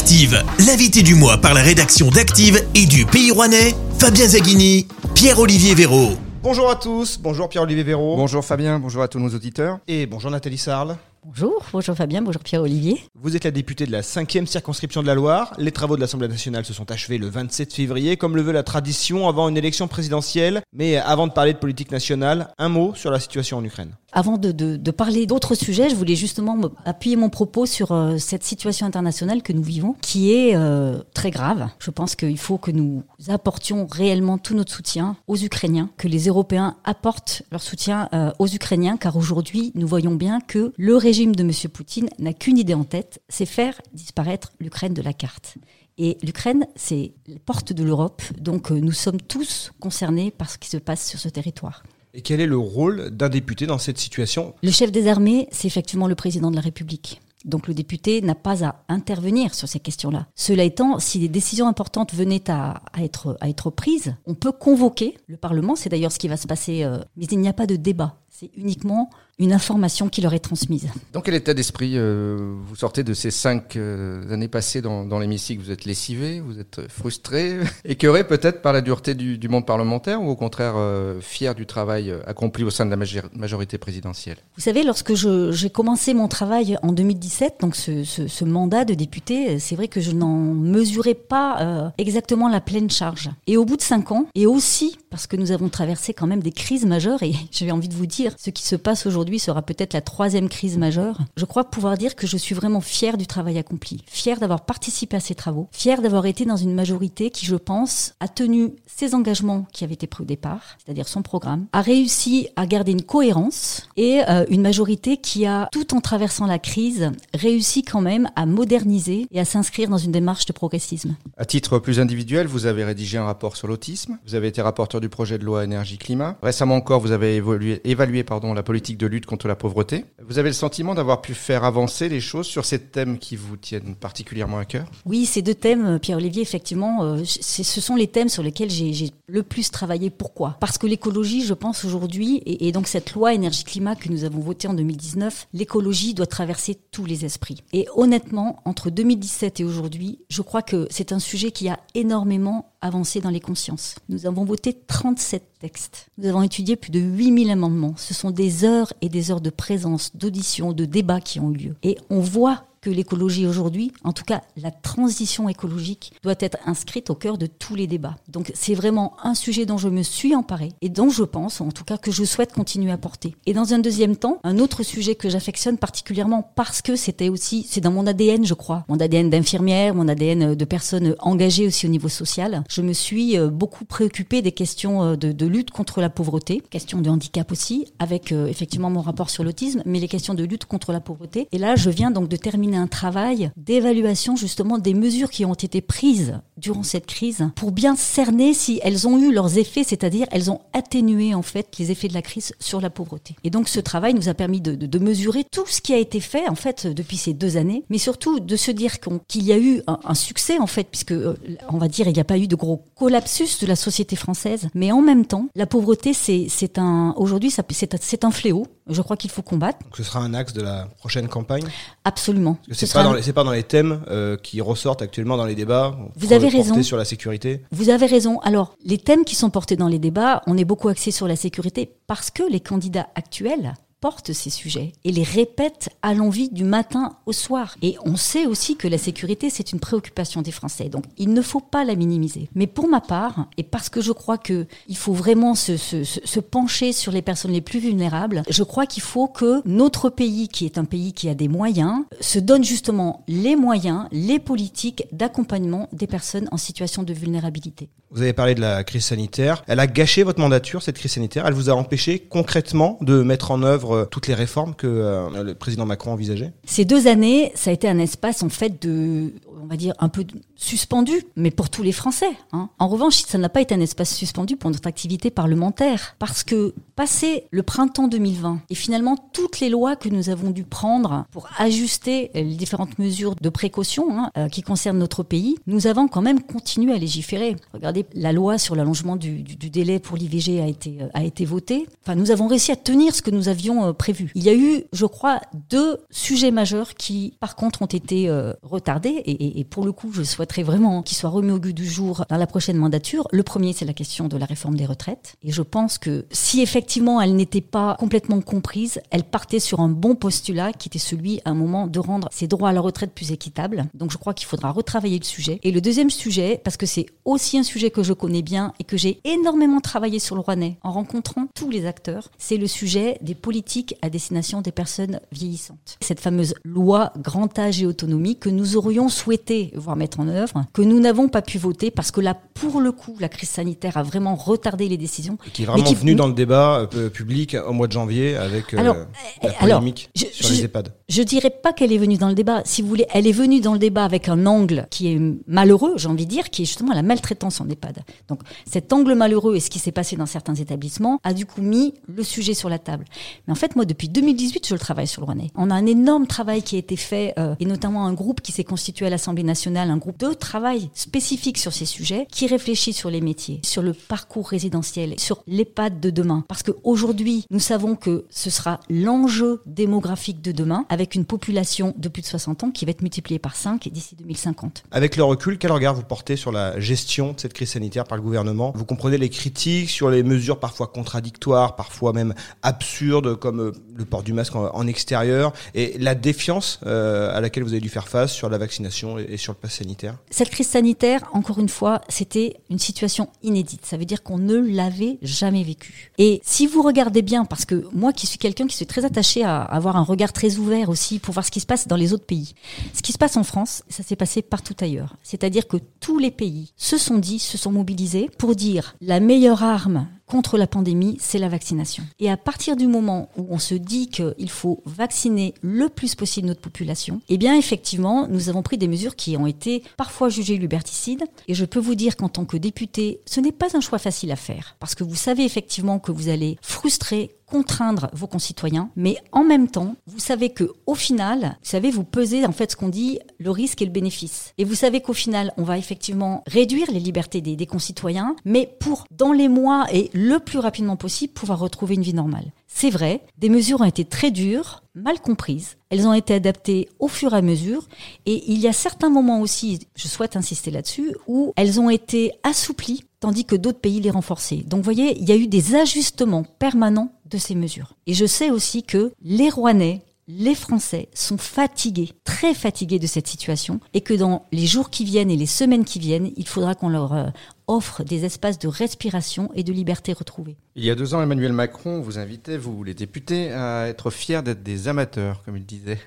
Active, l'invité du mois par la rédaction d'Active et du Pays Rouennais, Fabien Zaghini, Pierre-Olivier Véraud. Bonjour à tous, bonjour Pierre-Olivier Véraud. Bonjour Fabien, bonjour à tous nos auditeurs. Et bonjour Nathalie Sarle. Bonjour, bonjour Fabien, bonjour Pierre-Olivier. Vous êtes la députée de la 5e circonscription de la Loire. Les travaux de l'Assemblée nationale se sont achevés le 27 février, comme le veut la tradition avant une élection présidentielle. Mais avant de parler de politique nationale, un mot sur la situation en Ukraine. Avant de, parler d'autres sujets, je voulais justement appuyer mon propos sur euh, cette situation internationale que nous vivons, qui est euh, très grave. Je pense qu'il faut que nous apportions réellement tout notre soutien aux Ukrainiens, que les Européens apportent leur soutien euh, aux Ukrainiens, car aujourd'hui, nous voyons bien que le régime de M. Poutine n'a qu'une idée en tête, c'est faire disparaître l'Ukraine de la carte. Et l'Ukraine, c'est la porte de l'Europe, donc nous sommes tous concernés par ce qui se passe sur ce territoire. Et quel est le rôle d'un député dans cette situation Le chef des armées, c'est effectivement le président de la République. Donc le député n'a pas à intervenir sur ces questions-là. Cela étant, si des décisions importantes venaient à, être prises, on peut convoquer le Parlement, c'est d'ailleurs ce qui va se passer, euh, mais il n'y a pas de débat. C'est uniquement une information qui leur est transmise. Dans quel état d'esprit euh, vous sortez de ces cinq euh, années passées dans, dans l'hémicycle? Vous êtes lessivé, vous êtes frustré, écœuré peut-être par la dureté du, du, monde parlementaire ou au contraire euh, fier du travail accompli au sein de la majorité présidentielle? Vous savez, lorsque j'ai commencé mon travail en 2017, donc ce, ce, ce mandat de député, c'est vrai que je n'en mesurais pas exactement la pleine charge. Et au bout de cinq ans, et aussi parce que nous avons traversé quand même des crises majeures, et j'ai envie de vous dire, ce qui se passe aujourd'hui sera peut-être la troisième crise majeure. Je crois pouvoir dire que je suis vraiment fière du travail accompli, fière d'avoir participé à ces travaux, fière d'avoir été dans une majorité qui, je pense, a tenu ses engagements qui avaient été pris au départ, c'est-à-dire son programme, a réussi à garder une cohérence et euh, une majorité qui a, tout en traversant la crise, réussi quand même à moderniser et à s'inscrire dans une démarche de progressisme. À titre plus individuel, vous avez rédigé un rapport sur l'autisme, vous avez été rapporteur du projet de loi énergie-climat. Récemment encore, vous avez évalué la politique de lutte contre la pauvreté. Vous avez le sentiment d'avoir pu faire avancer les choses sur ces thèmes qui vous tiennent particulièrement à cœur? Oui, ces deux thèmes, Pierre-Olivier, effectivement, euh, ce sont les thèmes sur lesquels j'ai le plus travaillé. Pourquoi? Parce que l'écologie, je pense aujourd'hui, et, et, donc cette loi énergie-climat que nous avons votée en 2019, l'écologie doit traverser tous les esprits. Et honnêtement, entre 2017 et aujourd'hui, je crois que c'est un sujet qui a énormément avancé dans les consciences. Nous avons voté 37 textes. Nous avons étudié plus de 8000 amendements. Ce sont des heures et des heures de présence, d'audition, de débat qui ont eu lieu. Et on voit que l'écologie aujourd'hui, en tout cas la transition écologique, doit être inscrite au cœur de tous les débats. Donc c'est vraiment un sujet dont je me suis emparée et dont je pense, en tout cas, que je souhaite continuer à porter. Et dans un deuxième temps, un autre sujet que j'affectionne particulièrement parce que c'était aussi, c'est dans mon ADN, je crois, mon ADN d'infirmière, mon ADN de personne engagée aussi au niveau social. Je me suis beaucoup préoccupée des questions de, de lutte contre la pauvreté, questions de handicap aussi, avec euh, effectivement mon rapport sur l'autisme, mais les questions de lutte contre la pauvreté. Et là, je viens donc de terminer un travail d'évaluation justement des mesures qui ont été prises durant cette crise pour bien cerner si elles ont eu leurs effets, c'est-à-dire elles ont atténué en fait les effets de la crise sur la pauvreté. Et donc ce travail nous a permis de, de, de mesurer tout ce qui a été fait en fait depuis ces deux années, mais surtout de se dire qu'il qu y a eu un, un, succès en fait, puisque euh, on va dire il n'y a pas eu de gros collapsus de la société française, mais en même temps la pauvreté c'est un aujourd'hui c'est un fléau. Je crois qu'il faut combattre. Donc ce sera un axe de la prochaine campagne? Absolument. C'est pas, un... pas, dans les thèmes euh, qui ressortent actuellement dans les débats. Vous avez raison. sur la sécurité. Vous avez raison. Alors, les thèmes qui sont portés dans les débats, on est beaucoup axé sur la sécurité parce que les candidats actuels portent ces sujets et les répètent à l'envie du matin au soir. Et on sait aussi que la sécurité, c'est une préoccupation des Français. Donc, il ne faut pas la minimiser. Mais pour ma part, et parce que je crois que il faut vraiment se, se pencher sur les personnes les plus vulnérables, je crois qu'il faut que notre pays, qui est un pays qui a des moyens, se donne justement les moyens, les politiques d'accompagnement des personnes en situation de vulnérabilité. Vous avez parlé de la crise sanitaire. Elle a gâché votre mandature, cette crise sanitaire. Elle vous a empêché concrètement de mettre en œuvre toutes les réformes que euh, le président Macron envisageait? Ces deux années, ça a été un espace en fait de, on va dire, un peu suspendu, mais pour tous les Français. Hein. En revanche, ça n'a pas été un espace suspendu pour notre activité parlementaire, parce que passé le printemps 2020 et finalement toutes les lois que nous avons dû prendre pour ajuster les différentes mesures de précaution hein, euh, qui concernent notre pays, nous avons quand même continué à légiférer. Regardez regardez, la loi sur l'allongement du, du, délai pour l'IVG a été, a été votée. Enfin, nous avons réussi à tenir ce que nous avions prévu. Il y a eu, je crois, deux sujets majeurs qui, par contre, ont été retardés. Et, et, pour le coup, je souhaiterais vraiment qu'ils soient remis au goût du jour dans la prochaine mandature. Le premier, c'est la question de la réforme des retraites. Et je pense que si effectivement elle n'était pas complètement comprise, elle partait sur un bon postulat qui était celui, à un moment, de rendre ces droits à la retraite plus équitables. Donc je crois qu'il faudra retravailler le sujet. Et le deuxième sujet, parce que c'est aussi un sujet que je connais bien et que j'ai énormément travaillé sur le Rouennais en rencontrant tous les acteurs, c'est le sujet des politiques à destination des personnes vieillissantes. Cette fameuse loi grand âge et autonomie que nous aurions souhaité voir mettre en œuvre, que nous n'avons pas pu voter parce que là, pour le coup, la crise sanitaire a vraiment retardé les décisions. qui est vraiment venu dans le débat euh, public au mois de janvier avec euh, la polémique sur les EHPAD. Je dirais pas qu'elle est venue dans le débat. Si vous voulez, elle est venue dans le débat avec un angle qui est malheureux, j'ai envie de dire, qui est justement la maltraitance en EHPAD. Donc cet angle malheureux et ce qui s'est passé dans certains établissements a du coup mis le sujet sur la table. Mais en fait, moi, depuis 2018, je le travaille sur le Rouennais. On a un énorme travail qui a été fait, euh, et notamment un groupe qui s'est constitué à l'Assemblée nationale, un groupe de travail spécifique sur ces sujets, qui réfléchit sur les métiers, sur le parcours résidentiel, sur l'EHPAD de demain. Parce qu'aujourd'hui, nous savons que ce sera l'enjeu démographique de demain avec une population de plus de 60 ans qui va être multipliée par 5 d'ici 2050. Avec le recul, quel regard vous portez sur la gestion de cette crise sanitaire par le gouvernement? Vous comprenez les critiques sur les mesures parfois contradictoires, parfois même absurdes, comme euh, le port du masque en, extérieur, et la défiance euh, à laquelle vous avez dû faire face sur la vaccination et, sur le pass sanitaire Cette crise sanitaire, encore une fois, c'était une situation inédite. Ça veut dire qu'on ne l'avait jamais vécue. Et si vous regardez bien, parce que moi qui suis quelqu'un qui suis très attaché à avoir un regard très ouvert aussi pour voir ce qui se passe dans les autres pays. Ce qui se passe en France, ça s'est passé partout ailleurs. C'est-à-dire que tous les pays se sont dit, se sont mobilisés pour dire la meilleure arme contre la pandémie, c'est la vaccination. Et à partir du moment où on se dit qu'il faut vacciner le plus possible notre population, eh bien effectivement, nous avons pris des mesures qui ont été parfois jugées liberticides. Et je peux vous dire qu'en tant que député, ce n'est pas un choix facile à faire. Parce que vous savez effectivement que vous allez frustrer, contraindre vos concitoyens, mais en même temps, vous savez que au final, vous savez, vous pesez en fait ce qu'on dit le risque et le bénéfice. Et vous savez qu'au final, on va effectivement réduire les libertés des, des concitoyens, mais pour dans les mois et le plus rapidement possible pouvoir retrouver une vie normale. C'est vrai, des mesures ont été très dures, mal comprises. Elles ont été adaptées au fur et à mesure. Et il y a certains moments aussi, je souhaite insister là-dessus, où elles ont été assouplies, tandis que d'autres pays les renforçaient. Donc vous voyez, il y a eu des ajustements permanents de ces mesures. Et je sais aussi que les Rouennais, les Français sont fatigués, très fatigués de cette situation, et que dans les jours qui viennent et les semaines qui viennent, il faudra qu'on leur euh, offre des espaces de respiration et de liberté retrouvée. Il y a deux ans, Emmanuel Macron vous invitait, vous les députés, à être fiers d'être des amateurs, comme il disait.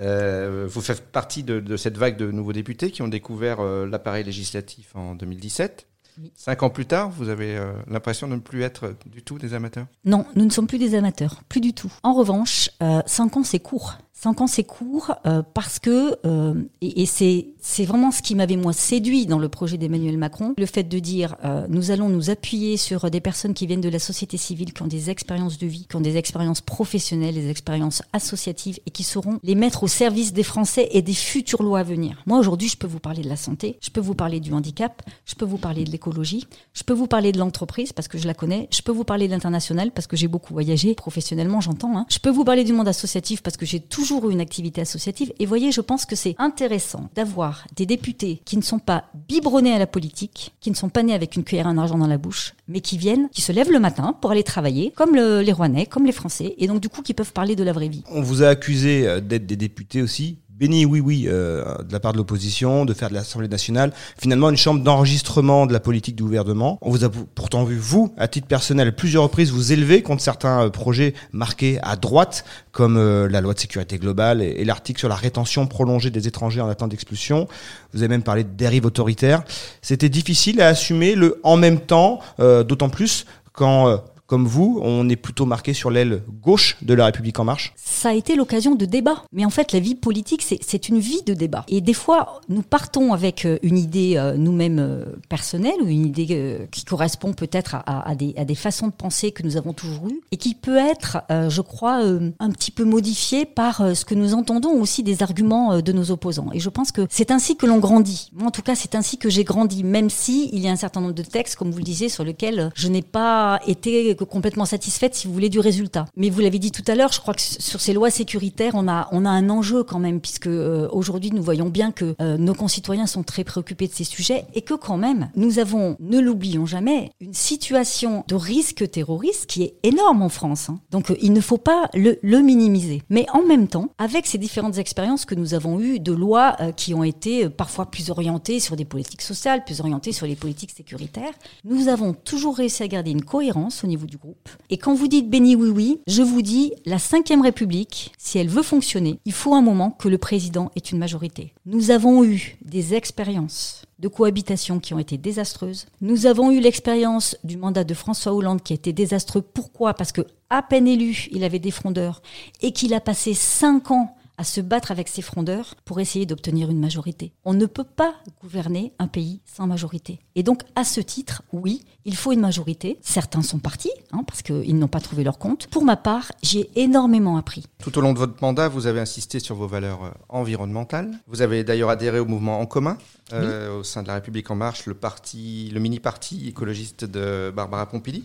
Euh, vous faites partie de, cette vague de nouveaux députés qui ont découvert euh, l'appareil législatif en 2017. Cinq ans plus tard, vous avez euh, l'impression de ne plus être du tout des amateurs? Non, nous ne sommes plus des amateurs, plus du tout. En revanche, euh, cinq ans, c'est court. Cinq ans, c'est court euh, parce que, euh, et, et c'est, vraiment ce qui m'avait moi séduit dans le projet d'Emmanuel Macron, le fait de dire euh, nous allons nous appuyer sur des personnes qui viennent de la société civile, qui ont des expériences de vie, qui ont des expériences professionnelles, des expériences associatives et qui sauront les mettre au service des Français et des futures lois à venir. Moi, aujourd'hui, je peux vous parler de la santé, je peux vous parler du handicap, je peux vous parler de l'écologie, je peux vous parler de l'entreprise parce que je la connais, je peux vous parler de l'international parce que j'ai beaucoup voyagé, professionnellement, j'entends. Hein. Je peux vous parler du monde associatif parce que j'ai toujours une activité associative. Et voyez, je pense que c'est intéressant d'avoir des députés qui ne sont pas biberonnés à la politique, qui ne sont pas nés avec une cuillère en argent dans la bouche, mais qui viennent, qui se lèvent le matin pour aller travailler, comme les Rouennais, comme les Français, et donc du coup qui peuvent parler de la vraie vie. On vous a accusé euh, d'être des députés aussi béni oui oui euh, de la part de l'opposition, de faire de l'Assemblée nationale, finalement une chambre d'enregistrement de la politique du gouvernement. On vous a pourtant vu, vous, à titre personnel, plusieurs reprises vous élever contre certains euh, projets marqués à droite, comme euh, la loi de sécurité globale et, l'article sur la rétention prolongée des étrangers en attente d'expulsion. Vous avez même parlé de dérive autoritaire. C'était difficile à assumer le en même temps, d'autant plus quand comme vous, on est plutôt marqué sur l'aile gauche de la République en marche Ça a été l'occasion de débat. Mais en fait, la vie politique, c'est une vie de débat. Et des fois, nous partons avec euh, une idée euh, nous-mêmes euh, personnelle ou une idée qui correspond peut-être à, à, des, à, des, façons de penser que nous avons toujours eues et qui peut être, je crois, un petit peu modifiée par ce que nous entendons aussi des arguments de nos opposants. Et je pense que c'est ainsi que l'on grandit. Moi, en tout cas, c'est ainsi que j'ai grandi, même si il y a un certain nombre de textes, comme vous le disiez, sur lesquels je n'ai pas été complètement satisfaite, si vous voulez, du résultat. Mais vous l'avez dit tout à l'heure, je crois que sur ces lois sécuritaires, on a, on a un enjeu quand même, puisque euh, aujourd'hui, nous voyons bien que euh, nos concitoyens sont très préoccupés de ces sujets et que quand même, nous avons, ne l'oublions jamais, une situation de risque terroriste qui est énorme en France. Hein. Donc, euh, il ne faut pas le, le, minimiser. Mais en même temps, avec ces différentes expériences que nous avons eues de lois qui ont été parfois plus orientées sur des politiques sociales, plus orientées sur les politiques sécuritaires, nous avons toujours réussi à garder une cohérence au niveau du groupe. Et quand vous dites béni oui oui, je vous dis, la Ve République, si elle veut fonctionner, il faut un moment que le président ait une majorité. Nous avons eu des expériences de cohabitation qui ont été désastreuses. Nous avons eu l'expérience du mandat de François Hollande qui a été désastreux. Pourquoi? Parce que à peine élu, il avait des frondeurs et qu'il a passé cinq ans à se battre avec ses frondeurs pour essayer d'obtenir une majorité. On ne peut pas gouverner un pays sans majorité. Et donc, à ce titre, oui, il faut une majorité. Certains sont partis, hein, parce qu'ils n'ont pas trouvé leur compte. Pour ma part, j'ai énormément appris. Tout au long de votre mandat, vous avez insisté sur vos valeurs euh, environnementales. Vous avez d'ailleurs adhéré au mouvement En commun, euh, au sein de la République En Marche, le, parti, le mini-parti écologiste de Barbara Pompili.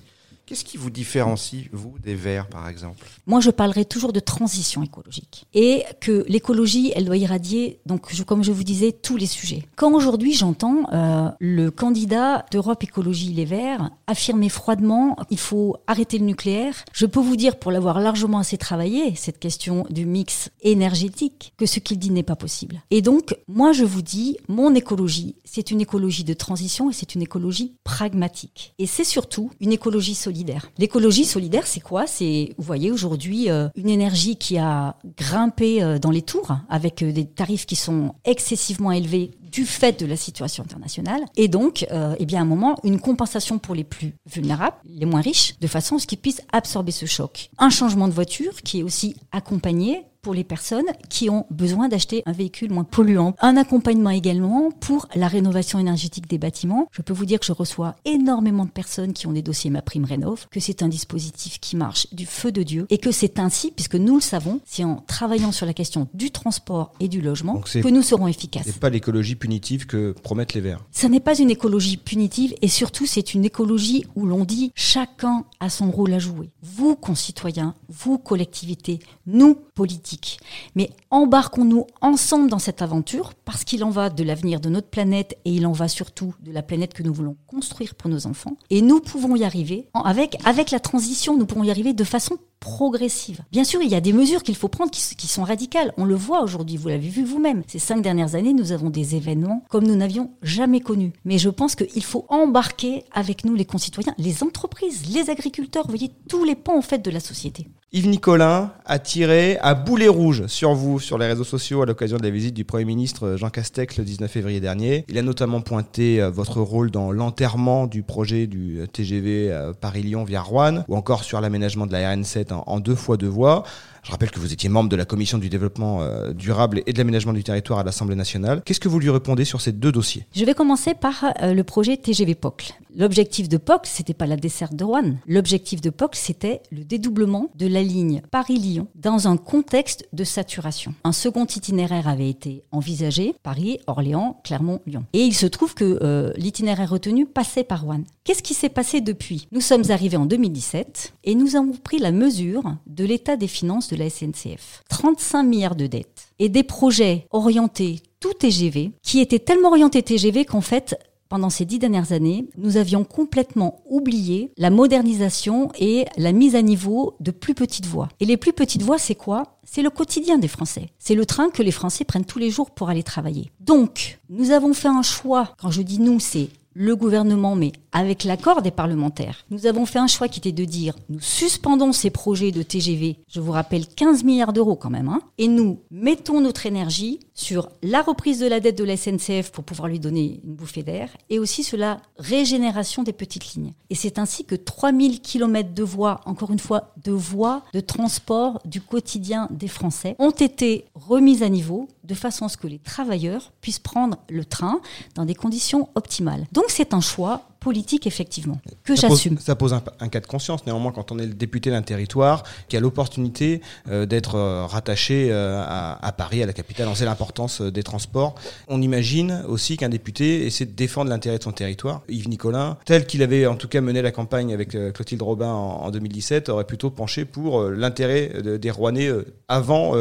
Qu'est-ce qui vous différencie, vous, des Verts, par exemple? Moi, je parlerai toujours de transition écologique. Et que l'écologie, elle doit irradier, donc, comme je vous disais, tous les sujets. Quand aujourd'hui, j'entends euh, le candidat d'Europe Écologie Les Verts affirmer froidement il faut arrêter le nucléaire, je peux vous dire, pour l'avoir largement assez travaillé, cette question du mix énergétique, que ce qu'il dit n'est pas possible. Et donc, moi, je vous dis, mon écologie, c'est une écologie de transition et c'est une écologie pragmatique. Et c'est surtout une écologie solidaire L'écologie solidaire, c'est quoi? C'est, vous voyez, aujourd'hui, euh, une énergie qui a grimpé euh, dans les tours avec euh, des tarifs qui sont excessivement élevés du fait de la situation internationale. Et donc, eh bien, à un moment, une compensation pour les plus vulnérables, les moins riches, de façon à ce qu'ils puissent absorber ce choc. Un changement de voiture qui est aussi accompagné pour les personnes qui ont besoin d'acheter un véhicule moins polluant. Un accompagnement également pour la rénovation énergétique des bâtiments. Je peux vous dire que je reçois énormément de personnes qui ont des dossiers Ma Prime Rénov, que c'est un dispositif qui marche du feu de Dieu et que c'est ainsi, puisque nous le savons, c'est en travaillant sur la question du transport et du logement que nous serons efficaces. C'est pas l'écologie punitive que promettent les Verts. Ça n'est pas une écologie punitive et surtout c'est une écologie où l'on dit chacun a son rôle à jouer. Vous, concitoyens, vous, collectivités, nous, politiques, mais embarquons-nous ensemble dans cette aventure parce qu'il en va de l'avenir de notre planète et il en va surtout de la planète que nous voulons construire pour nos enfants. Et nous pouvons y arriver avec, avec la transition, nous pourrons y arriver de façon progressive. Bien sûr, il y a des mesures qu'il faut prendre qui, qui, sont radicales. On le voit aujourd'hui, vous l'avez vu vous-même. Ces cinq dernières années, nous avons des événements comme nous n'avions jamais connus. Mais je pense qu'il faut embarquer avec nous les concitoyens, les entreprises, les agriculteurs, vous voyez, tous les pans en fait de la société. Yves Nicolin a tiré à boulet rouge sur vous sur les réseaux sociaux à l'occasion de la visite du Premier ministre Jean Castex le 19 février dernier. Il a notamment pointé euh, votre rôle dans l'enterrement du projet du TGV euh, Paris-Lyon via Rouen ou encore sur l'aménagement de la RN7 en deux fois deux voies. Je rappelle que vous étiez membre de la commission du développement euh, durable et de l'aménagement du territoire à l'Assemblée nationale. Qu'est-ce que vous lui répondez sur ces deux dossiers? Je vais commencer par euh, le projet TGV POC. L'objectif de POC, c'était pas la desserte de Rouen. L'objectif de POC, c'était le dédoublement de la ligne Paris-Lyon dans un contexte de saturation. Un second itinéraire avait été envisagé, Paris, Orléans, Clermont, Lyon. Et il se trouve que euh, l'itinéraire retenu passait par Rouen. Qu'est-ce qui s'est passé depuis? Nous sommes arrivés en 2017 et nous avons pris la mesure de l'état des finances de la SNCF. 35 milliards de dettes et des projets orientés tout TGV qui étaient tellement orientés TGV qu'en fait, pendant ces dix dernières années, nous avions complètement oublié la modernisation et la mise à niveau de plus petites voies. Et les plus petites voies, c'est quoi? C'est le quotidien des Français. C'est le train que les Français prennent tous les jours pour aller travailler. Donc, nous avons fait un choix. Quand je dis nous, c'est le gouvernement, mais avec l'accord des parlementaires, nous avons fait un choix qui était de dire nous suspendons ces projets de TGV, je vous rappelle 15 milliards d'euros quand même, hein, et nous mettons notre énergie sur la reprise de la dette de la SNCF pour pouvoir lui donner une bouffée d'air et aussi sur la régénération des petites lignes. Et c'est ainsi que 3000 km de voies, encore une fois, de voies de transport du quotidien des Français ont été remises à niveau de façon à ce que les travailleurs puissent prendre le train dans des conditions optimales. Donc c'est un choix politique, effectivement, que j'assume. Ça pose un, un, cas de conscience, néanmoins, quand on est le député d'un territoire qui a l'opportunité euh, d'être euh, rattaché euh, à, à, Paris, à la capitale. On sait l'importance des transports. On imagine aussi qu'un député essaie de défendre l'intérêt de son territoire. Yves Nicolin, tel qu'il avait en tout cas mené la campagne avec Clotilde Robin en, en, 2017, aurait plutôt penché pour l'intérêt de, des Rouennais avant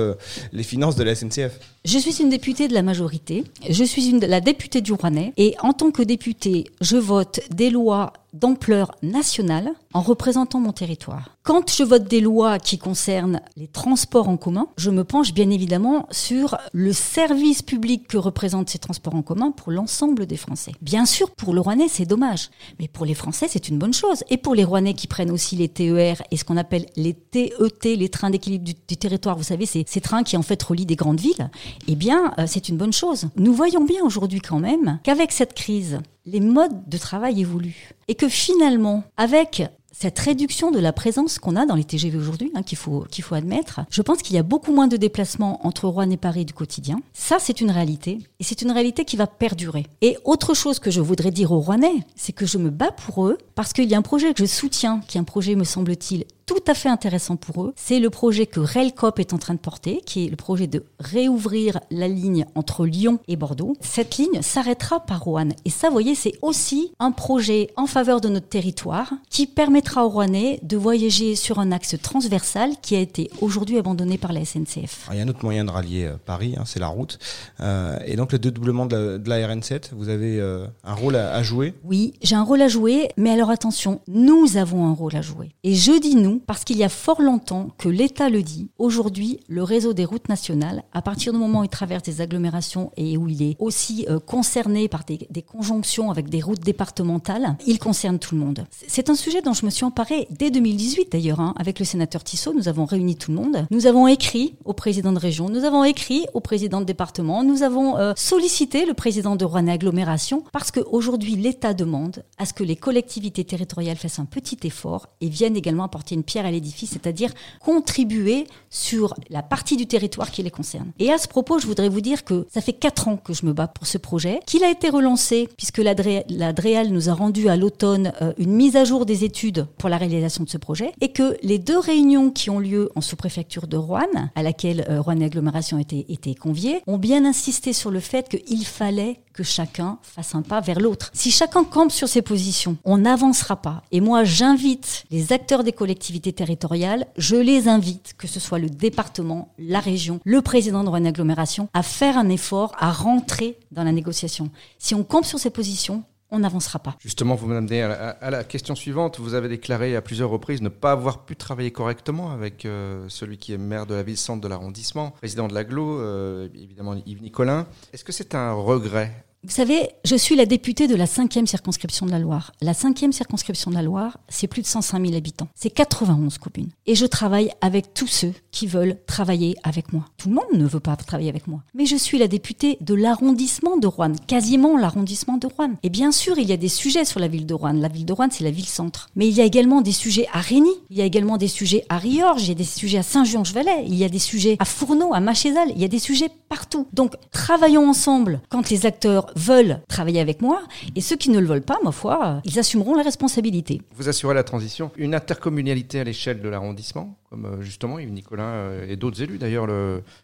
les finances de la SNCF. Je suis une députée de la majorité, je suis la députée du Rouennais, et en tant que députée, je vote des lois d'ampleur nationale en représentant mon territoire. Quand je vote des lois qui concernent les transports en commun, je me penche bien évidemment sur le service public que représentent ces transports en commun pour l'ensemble des Français. Bien sûr, pour le Rouennais, c'est dommage, mais pour les Français, c'est une bonne chose. Et pour les Rouennais qui prennent aussi les TER et ce qu'on appelle les TET, les trains d'équilibre du, territoire, vous savez, c'est ces trains qui en fait relient des grandes villes, eh bien, euh, c'est une bonne chose. Nous voyons bien aujourd'hui quand même qu'avec cette crise, les modes de travail évoluent. Et que finalement, avec cette réduction de la présence qu'on a dans les TGV aujourd'hui, hein, qu'il faut, qu'il faut admettre, je pense qu'il y a beaucoup moins de déplacements entre Rouen et Paris du quotidien. Ça, c'est une réalité. Et c'est une réalité qui va perdurer. Et autre chose que je voudrais dire aux Rouennais, c'est que je me bats pour eux parce qu'il y a un projet que je soutiens, qui est un projet, me semble-t-il, tout à fait intéressant pour eux. C'est le projet que Railcop est en train de porter, qui est le projet de réouvrir la ligne entre Lyon et Bordeaux. Cette ligne s'arrêtera par Rouen. Et ça, vous voyez, c'est aussi un projet en faveur de notre territoire qui permettra aux Rouennais de voyager sur un axe transversal qui a été aujourd'hui abandonné par la SNCF. Alors, il y a un autre moyen de rallier euh, Paris, hein, c'est la route. Euh, et donc le dédoublement de la, de la RN7, vous avez euh, un rôle à, à jouer? Oui, j'ai un rôle à jouer, mais alors attention, nous avons un rôle à jouer. Et je dis nous parce qu'il y a fort longtemps que l'État le dit. Aujourd'hui, le réseau des routes nationales, à partir du moment où il traverse des agglomérations et où il est aussi euh, concerné par des, conjonctions avec des routes départementales, il concerne tout le monde. C'est un sujet dont je me suis emparée dès 2018 d'ailleurs, hein, avec le sénateur Tissot. Nous avons réuni tout le monde. Nous avons écrit au président de région, nous avons écrit au président de département, nous avons euh, sollicité le président de Rouen Agglomération parce qu'aujourd'hui, l'État demande à ce que les collectivités territoriales fassent un petit effort et viennent également apporter une pierre à l'édifice, c'est-à-dire contribuer sur la partie du territoire qui les concerne. Et à ce propos, je voudrais vous dire que ça fait quatre ans que je me bats pour ce projet, qu'il a été relancé puisque la, la DREAL nous a rendu à l'automne euh, une mise à jour des études pour la réalisation de ce projet et que les deux réunions qui ont lieu en sous-préfecture de Rouen, à laquelle euh, Rouen et Agglomération était, était conviée, ont bien insisté sur le fait qu'il fallait que chacun fasse un pas vers l'autre. Si chacun campe sur ses positions, on n'avancera pas. Et moi, j'invite les acteurs des collectivités territoriales, je les invite, que ce soit le département, la région, le président de Rouen Agglomération, à faire un effort, à rentrer dans la négociation. Si on campe sur ses positions, on n'avancera pas. Justement, vous m'amenez à, à, la question suivante. Vous avez déclaré à plusieurs reprises ne pas avoir pu travailler correctement avec euh, celui qui est maire de la ville-centre de l'arrondissement, président de l'aglo, euh, évidemment Yves Nicolin. Est-ce que c'est un regret vous savez, je suis la députée de la cinquième circonscription de la Loire. La cinquième circonscription de la Loire, c'est plus de 105 000 habitants. C'est 91 communes. Et je travaille avec tous ceux qui veulent travailler avec moi. Tout le monde ne veut pas travailler avec moi. Mais je suis la députée de l'arrondissement de Rouen, quasiment l'arrondissement de Rouen. Et bien sûr, il y a des sujets sur la ville de Rouen. La ville de Rouen, c'est la ville-centre. Mais il y a également des sujets à Rény. Il y a également des sujets à Riorges. Il y a des sujets à Saint-Jean-Valais. Il y a des sujets à Fourneau, à Machézal. Il y a des sujets partout. Donc, travaillons ensemble quand les acteurs veulent travailler avec moi et ceux qui ne le veulent pas, ma foi, ils assumeront la responsabilité. Vous assurez la transition. Une intercommunalité à l'échelle de l'arrondissement, comme justement Yves Nicolin et d'autres élus d'ailleurs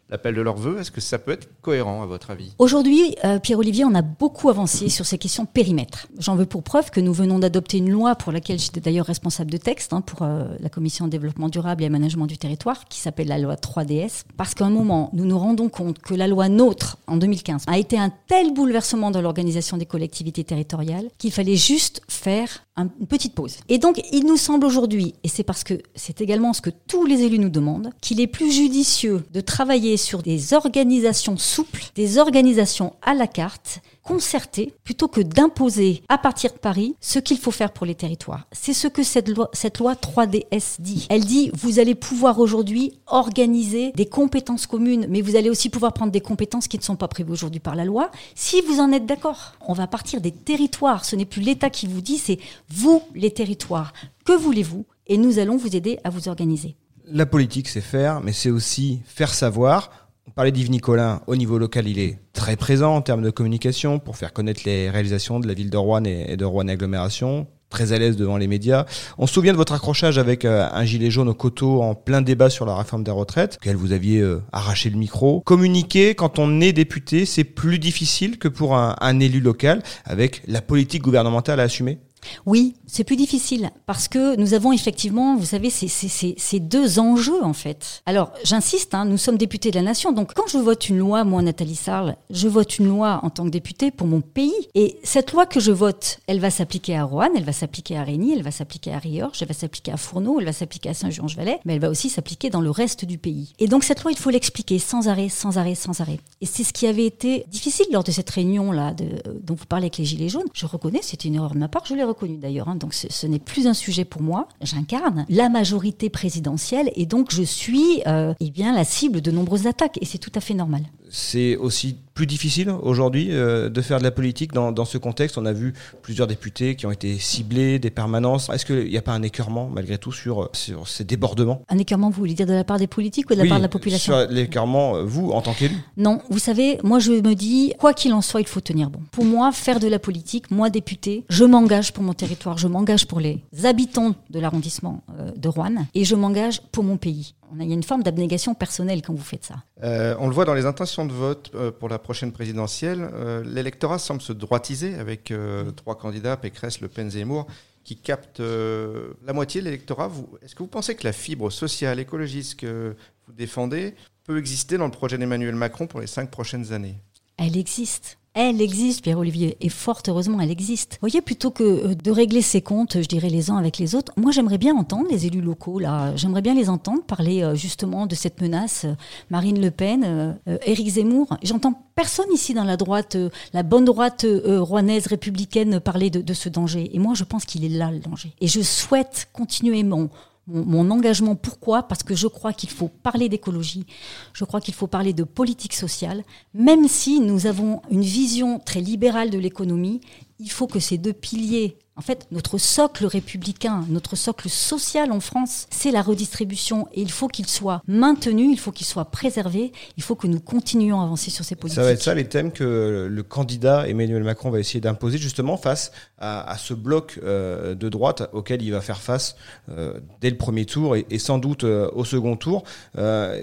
l'appel de leur vœu, est-ce que ça peut être cohérent à votre avis? Aujourd'hui, euh, Pierre-Olivier, on a beaucoup avancé sur ces questions périmètre. J'en veux pour preuve que nous venons d'adopter une loi pour laquelle j'étais d'ailleurs responsable de texte hein, pour euh, la Commission développement durable et aménagement du territoire, qui s'appelle la loi 3DS, parce qu'à un moment, nous nous rendons compte que la loi NOTRe en 2015 a été un tel bouleversement dans l'organisation des collectivités territoriales qu'il fallait juste faire une petite pause. Et donc, il nous semble aujourd'hui, et c'est parce que c'est également ce que tous les élus nous demandent, qu'il est plus judicieux de travailler sur des organisations souples, des organisations à la carte, concerter plutôt que d'imposer à partir de Paris ce qu'il faut faire pour les territoires. C'est ce que cette loi, cette loi 3DS dit. Elle dit vous allez pouvoir aujourd'hui organiser des compétences communes, mais vous allez aussi pouvoir prendre des compétences qui ne sont pas prévues aujourd'hui par la loi. Si vous en êtes d'accord, on va partir des territoires. Ce n'est plus l'État qui vous dit, c'est vous les territoires. Que voulez-vous? Et nous allons vous aider à vous organiser. La politique, c'est faire, mais c'est aussi faire savoir parlait d'Yves Nicolin, au niveau local, il est très présent en termes de communication pour faire connaître les réalisations de la ville de Rouen et de Rouen agglomération très à l'aise devant les médias. On se souvient de votre accrochage avec euh, un gilet jaune au coteau en plein débat sur la réforme des retraites, auquel vous aviez euh, arraché le micro. Communiquer quand on est député, c'est plus difficile que pour un élu local avec la politique gouvernementale à assumer? Oui, c'est plus difficile parce que nous avons effectivement, vous savez, ces, deux enjeux en fait. Alors, j'insiste, hein, nous sommes députés de la nation, donc quand je vote une loi, moi, Nathalie Sarle, je vote une loi en tant que députée pour mon pays. Et cette loi que je vote, elle va s'appliquer à Roanne, elle va s'appliquer à Régny, elle va s'appliquer à Riorges, elle va s'appliquer à Fourneau, elle va s'appliquer à Saint-Jean-Valais, mais elle va aussi s'appliquer dans le reste du pays. Et donc cette loi, il faut l'expliquer sans arrêt, sans arrêt, sans arrêt. Et c'est ce qui avait été difficile lors de cette réunion-là dont vous parlez avec les Gilets jaunes. Je reconnais, c'était une erreur de ma part, je l'ai reconnu d'ailleurs, hein. donc ce, n'est plus un sujet pour moi. J'incarne la majorité présidentielle et donc je suis euh, eh bien la cible de nombreuses attaques et c'est tout à fait normal. C'est aussi plus difficile aujourd'hui euh, de faire de la politique dans, dans, ce contexte. On a vu plusieurs députés qui ont été ciblés, des permanences. Est-ce qu'il n'y a pas un écœurement malgré tout sur, sur ces débordements? Un écœurement, vous voulez dire de la part des politiques ou de la part de la population? Sur l'écœurement, euh, vous, en tant qu'élu Non, vous savez, moi je me dis, quoi qu'il en soit, il faut tenir bon. Pour moi, faire de la politique, moi député, je m'engage pour mon territoire, je m'engage pour les habitants de l'arrondissement euh, de Rouen et je m'engage pour mon pays. Il y a une forme d'abnégation personnelle quand vous faites ça. Euh, on le voit dans les intentions de vote euh, pour la prochaine présidentielle. Euh, l'électorat semble se droitiser avec trois candidats, Pécresse, Le Pen, Zemmour, qui captent la moitié de l'électorat. Est-ce que vous pensez que la fibre sociale, écologiste que vous défendez peut exister dans le projet d'Emmanuel Macron pour les cinq prochaines années? Elle existe. Elle existe, Pierre-Olivier, et fort heureusement, elle existe. Vous voyez, plutôt que euh, de régler ses comptes, je dirais, les uns avec les autres, moi, j'aimerais bien entendre les élus locaux, là. J'aimerais bien les entendre parler, euh, justement, de cette menace. Euh, Marine Le Pen, Éric Zemmour. J'entends personne ici dans la droite, la bonne droite rouennaise républicaine parler de, de ce danger. Et moi, je pense qu'il est là, le danger. Et je souhaite continuer mon, mon, engagement. Pourquoi? Parce que je crois qu'il faut parler d'écologie, je crois qu'il faut parler de politique sociale, même si nous avons une vision très libérale de l'économie, il faut que ces deux piliers en fait, notre socle républicain, notre socle social en France, c'est la redistribution. Et il faut qu'il soit maintenu, il faut qu'il soit préservé, il faut que nous continuions à avancer sur ces politiques. Ça va être ça les thèmes que le candidat Emmanuel Macron va essayer d'imposer justement face à, ce bloc euh, de droite auquel il va faire face euh, dès le premier tour et, sans doute euh, au second tour.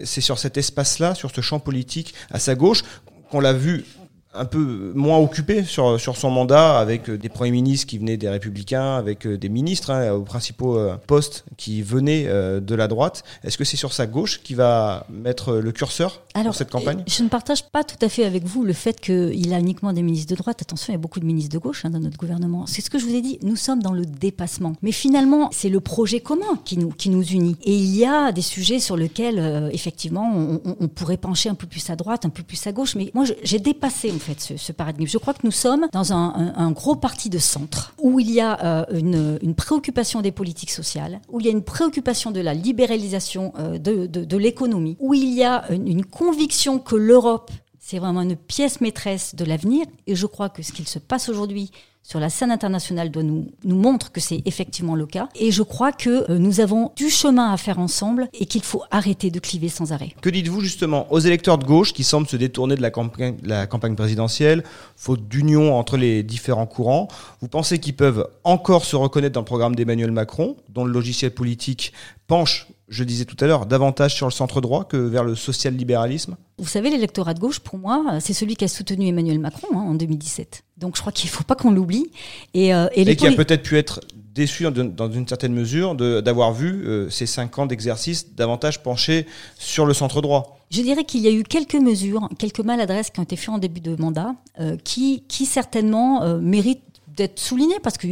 c'est sur cet espace-là, sur ce champ politique à sa gauche, qu'on l'a vu un peu moins occupé sur, sur son mandat, avec euh, des premiers ministres qui venaient des républicains, avec euh, des ministres hein, aux principaux euh, postes qui venaient de la droite. Est-ce que c'est sur sa gauche qui va mettre le curseur Alors, pour cette campagne? Je ne partage pas tout à fait avec vous le fait qu'il a uniquement des ministres de droite. Attention, il y a beaucoup de ministres de gauche hein, dans notre gouvernement. C'est ce que je vous ai dit, nous sommes dans le dépassement. Mais finalement, c'est le projet commun qui nous, qui nous unit. Et il y a des sujets sur lesquels, effectivement, on, on, pourrait pencher un peu plus à droite, un peu plus à gauche. Mais moi, j'ai dépassé fait ce, paradigme. Je crois que nous sommes dans un, gros parti de centre où il y a euh, une, préoccupation des politiques sociales, où il y a une préoccupation de la libéralisation euh, de, l'économie, où il y a une conviction que l'Europe c'est vraiment une pièce maîtresse de l'avenir. Et je crois que ce qu'il se passe aujourd'hui sur la scène internationale doit nous, nous montre que c'est effectivement le cas. Et je crois que euh, nous avons du chemin à faire ensemble et qu'il faut arrêter de cliver sans arrêt. Que dites-vous justement aux électeurs de gauche qui semblent se détourner de la campagne, la campagne présidentielle, faute d'union entre les différents courants? Vous pensez qu'ils peuvent encore se reconnaître dans le programme d'Emmanuel Macron, dont le logiciel politique penche, je disais tout à l'heure, davantage sur le centre droit que vers le social-libéralisme Vous savez, l'électorat de gauche, pour moi, c'est celui qui a soutenu Emmanuel Macron hein, en 2017. Donc je crois qu'il ne faut pas qu'on l'oublie. Et, euh, et, qui a peut-être pu être déçu dans une certaine mesure d'avoir vu euh, ces cinq ans d'exercice davantage pencher sur le centre droit. Je dirais qu'il y a eu quelques mesures, quelques maladresses qui ont été faites en début de mandat, euh, qui, qui certainement méritent d'être soulignées parce que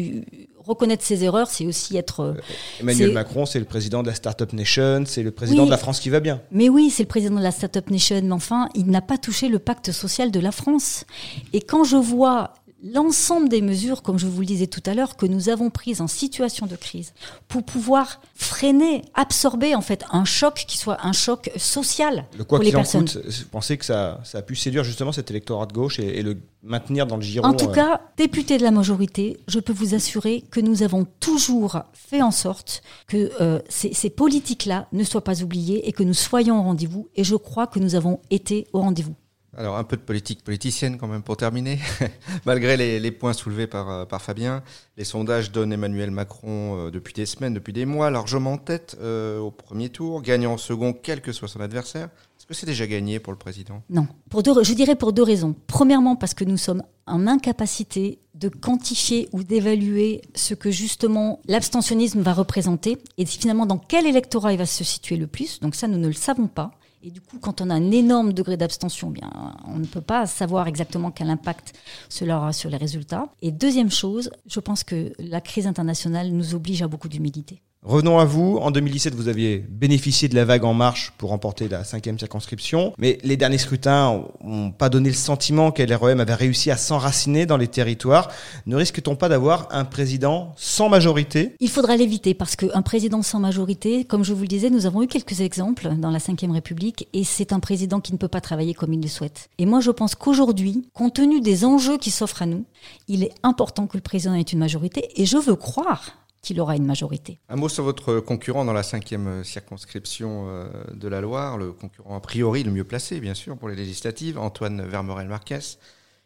reconnaître ses erreurs, c'est aussi être. euh, Emmanuel c'est- Macron, c'est le président de la Startup Nation, c'est le président Oui. de la France qui va bien. Mais oui, c'est le président de la Startup Nation, mais enfin, il n'a pas touché le pacte social de la France. Et quand je vois l'ensemble des mesures, comme je vous le disais tout à l'heure, que nous avons prises en situation de crise pour pouvoir freiner, absorber en fait un choc qui soit un choc social Le quoi pour les en personnes. coûte, vous pensez que ça, ça a pu séduire justement cet électorat de gauche et, et le maintenir dans le giron En tout euh, cas, député de la majorité, je peux vous assurer que nous avons toujours fait en sorte que euh, ces, ces politiques-là ne soient pas oubliées et que nous soyons au rendez-vous. Et je crois que nous avons été au rendez-vous. Alors un peu de politique politicienne quand même pour terminer. Malgré les, points soulevés par, euh, par Fabien, les sondages donnent Emmanuel Macron euh, depuis des semaines, depuis des mois, largement en tête euh, au premier tour, gagnant au second quel que soit son adversaire. Est-ce que c'est déjà gagné pour le président? Non, pour deux, je dirais pour deux raisons. Premièrement, parce que nous sommes en incapacité de quantifier ou d'évaluer ce que justement l'abstentionnisme va représenter et finalement dans quel électorat il va se situer le plus. Donc ça, nous ne le savons pas. Et du coup, quand on a un énorme degré d'abstention, bien, on ne peut pas savoir exactement quel impact cela aura sur les résultats. Et deuxième chose, je pense que la crise internationale nous oblige à beaucoup d'humilité. Revenons à vous. En 2017, vous aviez bénéficié de la vague En Marche pour remporter la cinquième circonscription. Mais les derniers scrutins n'ont pas donné le sentiment qu'LREM avait réussi à s'enraciner dans les territoires. Ne risque-t-on pas d'avoir un président sans majorité? Il faudra l'éviter parce qu'un président sans majorité, comme je vous le disais, nous avons eu quelques exemples dans la Ve République et c'est un président qui ne peut pas travailler comme il le souhaite. Et moi, je pense qu'aujourd'hui, compte tenu des enjeux qui s'offrent à nous, il est important que le président ait une majorité et je veux croire qu'il aura une majorité. Un mot sur votre concurrent dans la cinquième circonscription euh, de la Loire, le concurrent a priori le mieux placé, bien sûr, pour les législatives, Antoine Vermorel-Marquez.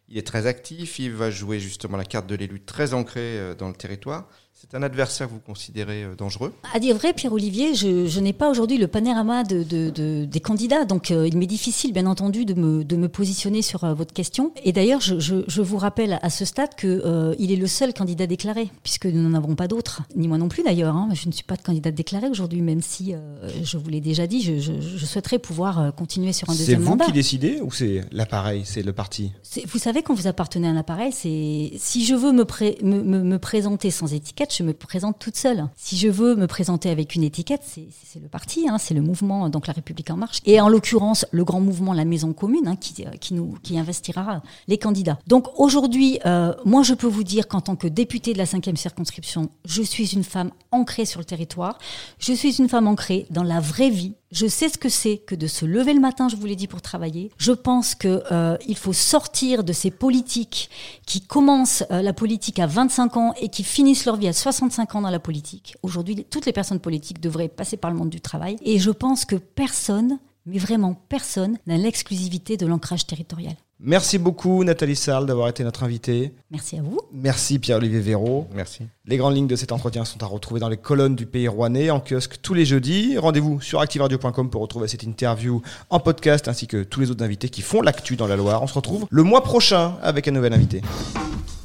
Il est très actif, il va jouer justement la carte de l'élu très ancré euh, dans le territoire. C'est un adversaire que vous considérez euh, dangereux À dire vrai, Pierre-Olivier, je, je n'ai pas aujourd'hui le panorama de, de- de- des candidats, donc euh, il m'est difficile, bien entendu, de me, de me positionner sur euh, votre question. Et d'ailleurs, je, je- je vous rappelle à ce stade que euh, il est le seul candidat déclaré, puisque nous n'en avons pas d'autres, ni moi non plus d'ailleurs. hein. Je ne suis pas de candidat déclaré aujourd'hui, même si euh, je vous l'ai déjà dit, je, je- je souhaiterais pouvoir continuer sur un C'est deuxième vous mandat. qui décidez ou c'est l'appareil, c'est le parti? C'est- Vous savez, quand vous appartenez à un appareil, c'est si je veux me, pré- me, me- me présenter sans étiquette, je me présente toute seule. Si je veux me présenter avec une étiquette, c'est le parti, hein, c'est le mouvement, donc la République en marche, et en l'occurrence le grand mouvement, la Maison commune, hein, qui, qui nous qui investira les candidats. Donc aujourd'hui, euh, moi je peux vous dire qu'en tant que députée de la cinquième circonscription, je suis une femme ancrée sur le territoire. Je suis une femme ancrée dans la vraie vie. Je sais ce que c'est que de se lever le matin, je vous l'ai dit, pour travailler. Je pense que euh, il faut sortir de ces politiques qui commencent euh, la politique à 25 ans et qui finissent leur vie à 65 ans dans la politique. Aujourd'hui, toutes les personnes politiques devraient passer par le monde du travail. Et je pense que personne, mais vraiment personne, n'a l'exclusivité de l'ancrage territorial. Merci beaucoup Nathalie Sarl d'avoir été notre invitée. Merci à vous. Merci Pierre-Olivier Véraud. Merci. Les grandes lignes de cet entretien sont à retrouver dans les colonnes du Pays Rouennais, en kiosque tous les jeudis. Rendez-vous sur activeradio.com pour retrouver cette interview en podcast ainsi que tous les autres invités qui font l'actu dans la Loire. On se retrouve le mois prochain avec un nouvel invité.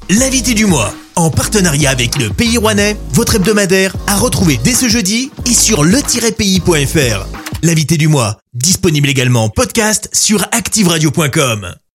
L'invité du mois, en partenariat avec le Pays Rouennais, votre hebdomadaire, à retrouver dès ce jeudi et sur le-pays.fr. L'invité du mois, disponible également en podcast sur activeradio.com.